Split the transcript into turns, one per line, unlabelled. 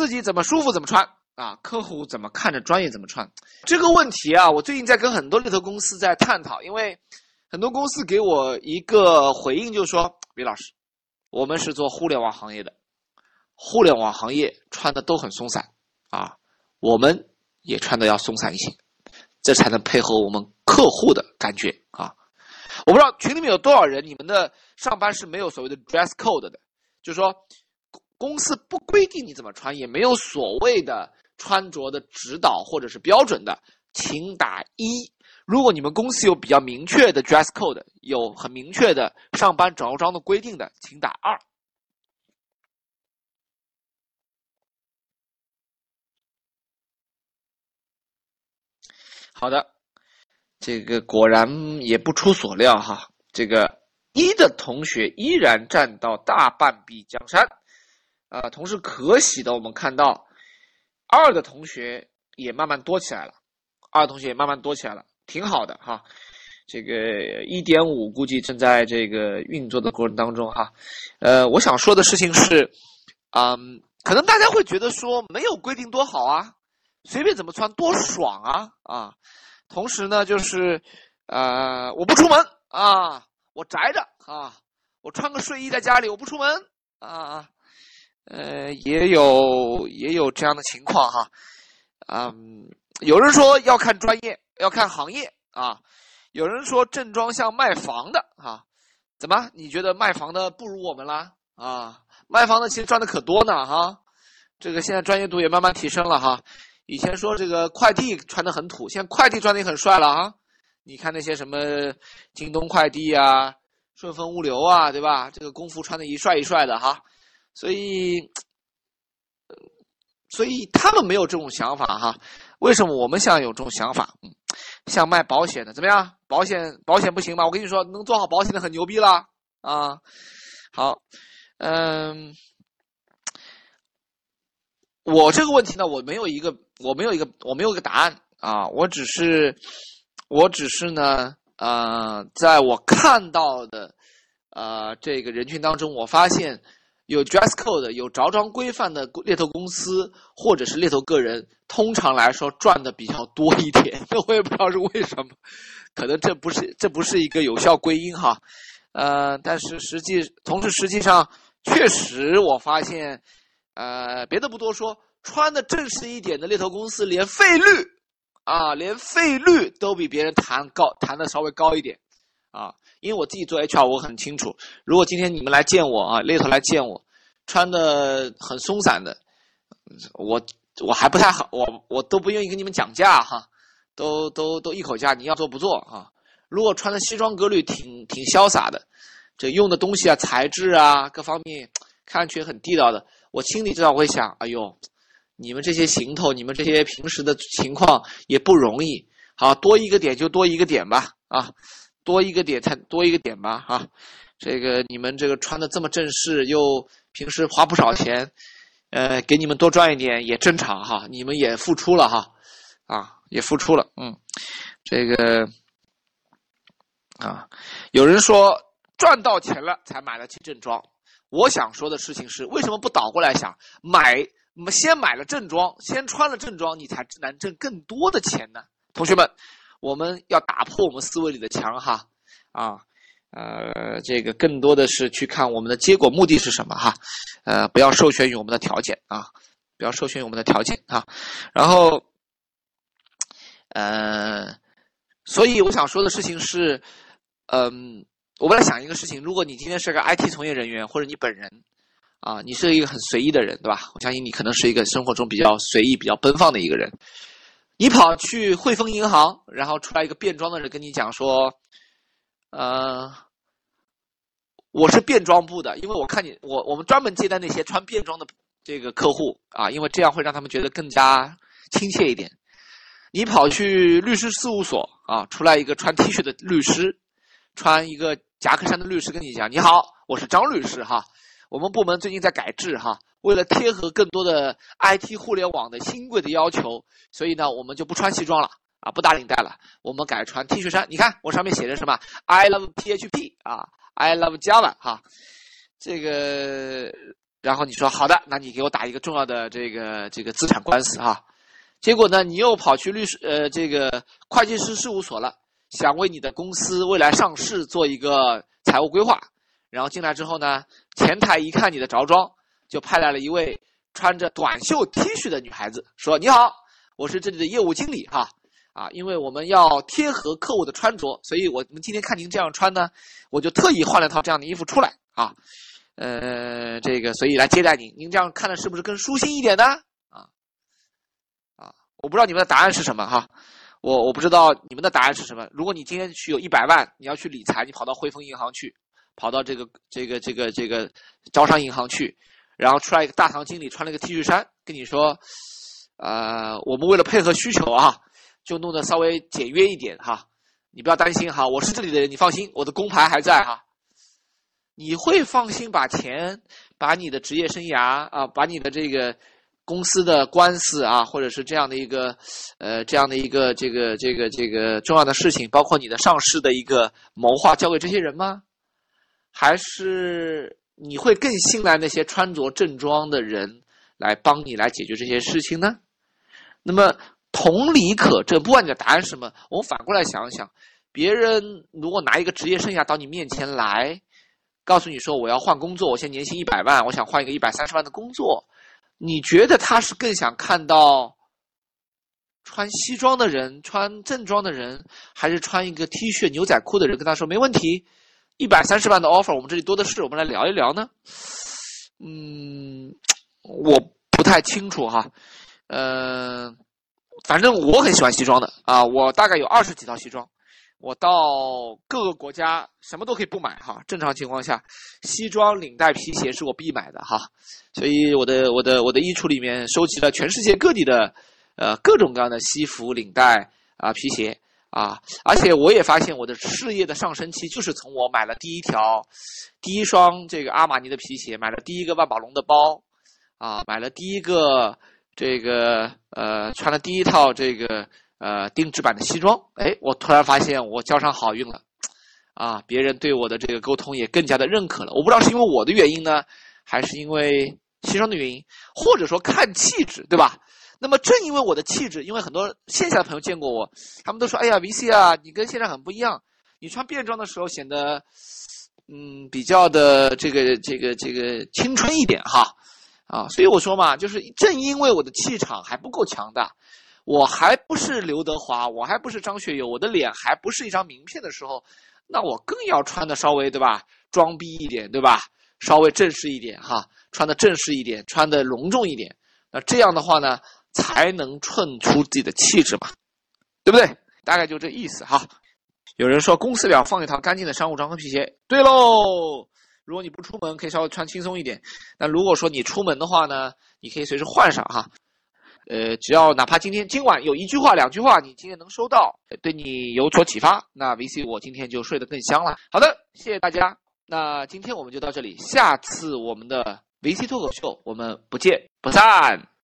自己怎么舒服怎么穿啊，客户怎么看着专业怎么穿。这个问题啊，我最近在跟很多猎头公司在探讨，因为很多公司给我一个回应，就是说，李老师，我们是做互联网行业的，互联网行业穿的都很松散啊，我们也穿的要松散一些，这才能配合我们客户的感觉啊。我不知道群里面有多少人，你们的上班是没有所谓的 dress code 的，就是说。公司不规定你怎么穿，也没有所谓的穿着的指导或者是标准的，请打一。如果你们公司有比较明确的 dress code，有很明确的上班着装的规定的，请打二。好的，这个果然也不出所料哈，这个一的同学依然占到大半壁江山。啊，同时可喜的，我们看到二的同学也慢慢多起来了，二同学也慢慢多起来了，挺好的哈。这个一点五估计正在这个运作的过程当中哈。呃，我想说的事情是，嗯，可能大家会觉得说没有规定多好啊，随便怎么穿多爽啊啊。同时呢，就是呃，我不出门啊，我宅着啊，我穿个睡衣在家里，我不出门啊啊。呃，也有也有这样的情况哈，嗯，有人说要看专业，要看行业啊，有人说正装像卖房的啊，怎么？你觉得卖房的不如我们啦？啊，卖房的其实赚的可多呢哈，这个现在专业度也慢慢提升了哈，以前说这个快递穿的很土，现在快递穿的也很帅了啊，你看那些什么京东快递啊、顺丰物流啊，对吧？这个工服穿的一帅一帅的哈。所以，所以他们没有这种想法哈。为什么我们现在有这种想法？嗯，像卖保险的怎么样？保险保险不行吗？我跟你说，能做好保险的很牛逼了啊。好，嗯，我这个问题呢，我没有一个，我没有一个，我没有一个答案啊。我只是，我只是呢，呃，在我看到的，呃，这个人群当中，我发现。有 dress code 有着装规范的猎头公司或者是猎头个人，通常来说赚的比较多一点。我也不知道是为什么，可能这不是这不是一个有效归因哈。呃，但是实际同时实际上确实我发现，呃，别的不多说，穿的正式一点的猎头公司连费率啊，连费率都比别人谈高，谈的稍微高一点啊。因为我自己做 HR，我很清楚，如果今天你们来见我啊，猎头来见我，穿的很松散的，我我还不太好，我我都不愿意跟你们讲价哈，都都都一口价，你要做不做啊？如果穿的西装革履，挺挺潇洒的，这用的东西啊，材质啊，各方面看上去很地道的，我心里至少会想，哎呦，你们这些行头，你们这些平时的情况也不容易，好多一个点就多一个点吧，啊。多一个点才多一个点吧，哈，这个你们这个穿的这么正式，又平时花不少钱，呃，给你们多赚一点也正常哈，你们也付出了哈，啊，也付出了，嗯，这个啊，有人说赚到钱了才买得起正装，我想说的事情是，为什么不倒过来想，买先买了正装，先穿了正装，你才能挣更多的钱呢？同学们。我们要打破我们思维里的墙哈，啊，呃，这个更多的是去看我们的结果目的是什么哈，呃，不要受限于我们的条件啊，不要受限于我们的条件啊，然后，呃，所以我想说的事情是，嗯，我本来想一个事情，如果你今天是个 IT 从业人员，或者你本人，啊，你是一个很随意的人，对吧？我相信你可能是一个生活中比较随意、比较奔放的一个人。你跑去汇丰银行，然后出来一个变装的人跟你讲说：“呃，我是变装部的，因为我看你，我我们专门接待那些穿便装的这个客户啊，因为这样会让他们觉得更加亲切一点。”你跑去律师事务所啊，出来一个穿 T 恤的律师，穿一个夹克衫的律师跟你讲：“你好，我是张律师哈，我们部门最近在改制哈。”为了贴合更多的 IT 互联网的新贵的要求，所以呢，我们就不穿西装了啊，不打领带了，我们改穿 T 恤衫。你看我上面写着什么？I love PHP 啊，I love Java 哈。这个然后你说好的，那你给我打一个重要的这个这个资产官司哈。结果呢，你又跑去律师呃这个会计师事务所了，想为你的公司未来上市做一个财务规划。然后进来之后呢，前台一看你的着装，就派来了一位穿着短袖 T 恤的女孩子，说：“你好，我是这里的业务经理哈。啊，因为我们要贴合客户的穿着，所以我们今天看您这样穿呢，我就特意换了套这样的衣服出来啊。呃，这个所以来接待您，您这样看的是不是更舒心一点呢？啊啊，我不知道你们的答案是什么哈，我我不知道你们的答案是什么。如果你今天去有一百万，你要去理财，你跑到汇丰银行去。”跑到这个这个这个这个招商银行去，然后出来一个大堂经理穿了个 T 恤衫，跟你说，呃，我们为了配合需求啊，就弄得稍微简约一点哈，你不要担心哈，我是这里的人，你放心，我的工牌还在哈。你会放心把钱、把你的职业生涯啊、把你的这个公司的官司啊，或者是这样的一个呃这样的一个这个这个这个重要的事情，包括你的上市的一个谋划，交给这些人吗？还是你会更信赖那些穿着正装的人来帮你来解决这些事情呢？那么同理可证，不管你的答案是什么，我们反过来想想，别人如果拿一个职业生涯到你面前来，告诉你说我要换工作，我现在年薪一百万，我想换一个一百三十万的工作，你觉得他是更想看到穿西装的人、穿正装的人，还是穿一个 T 恤牛仔裤的人跟他说没问题？一百三十万的 offer，我们这里多的是，我们来聊一聊呢。嗯，我不太清楚哈。呃，反正我很喜欢西装的啊，我大概有二十几套西装。我到各个国家什么都可以不买哈，正常情况下，西装、领带、皮鞋是我必买的哈。所以我的我的我的衣橱里面收集了全世界各地的呃各种各样的西服、领带啊、皮鞋。啊，而且我也发现我的事业的上升期就是从我买了第一条、第一双这个阿玛尼的皮鞋，买了第一个万宝龙的包，啊，买了第一个这个呃，穿了第一套这个呃定制版的西装，哎，我突然发现我交上好运了，啊，别人对我的这个沟通也更加的认可了。我不知道是因为我的原因呢，还是因为西装的原因，或者说看气质，对吧？那么正因为我的气质，因为很多线下的朋友见过我，他们都说：“哎呀，VC 啊，你跟线上很不一样。你穿便装的时候显得，嗯，比较的这个这个这个青春一点哈，啊，所以我说嘛，就是正因为我的气场还不够强大，我还不是刘德华，我还不是张学友，我的脸还不是一张名片的时候，那我更要穿的稍微对吧，装逼一点对吧，稍微正式一点哈，穿的正式一点，穿的隆重一点。那这样的话呢？”才能衬出自己的气质嘛，对不对？大概就这意思哈。有人说公司里要放一套干净的商务装和皮鞋。对喽，如果你不出门，可以稍微穿轻松一点。那如果说你出门的话呢，你可以随时换上哈。呃，只要哪怕今天今晚有一句话、两句话，你今天能收到，对你有所启发，那 VC 我今天就睡得更香了。好的，谢谢大家。那今天我们就到这里，下次我们的 VC 脱口秀我们不见不散。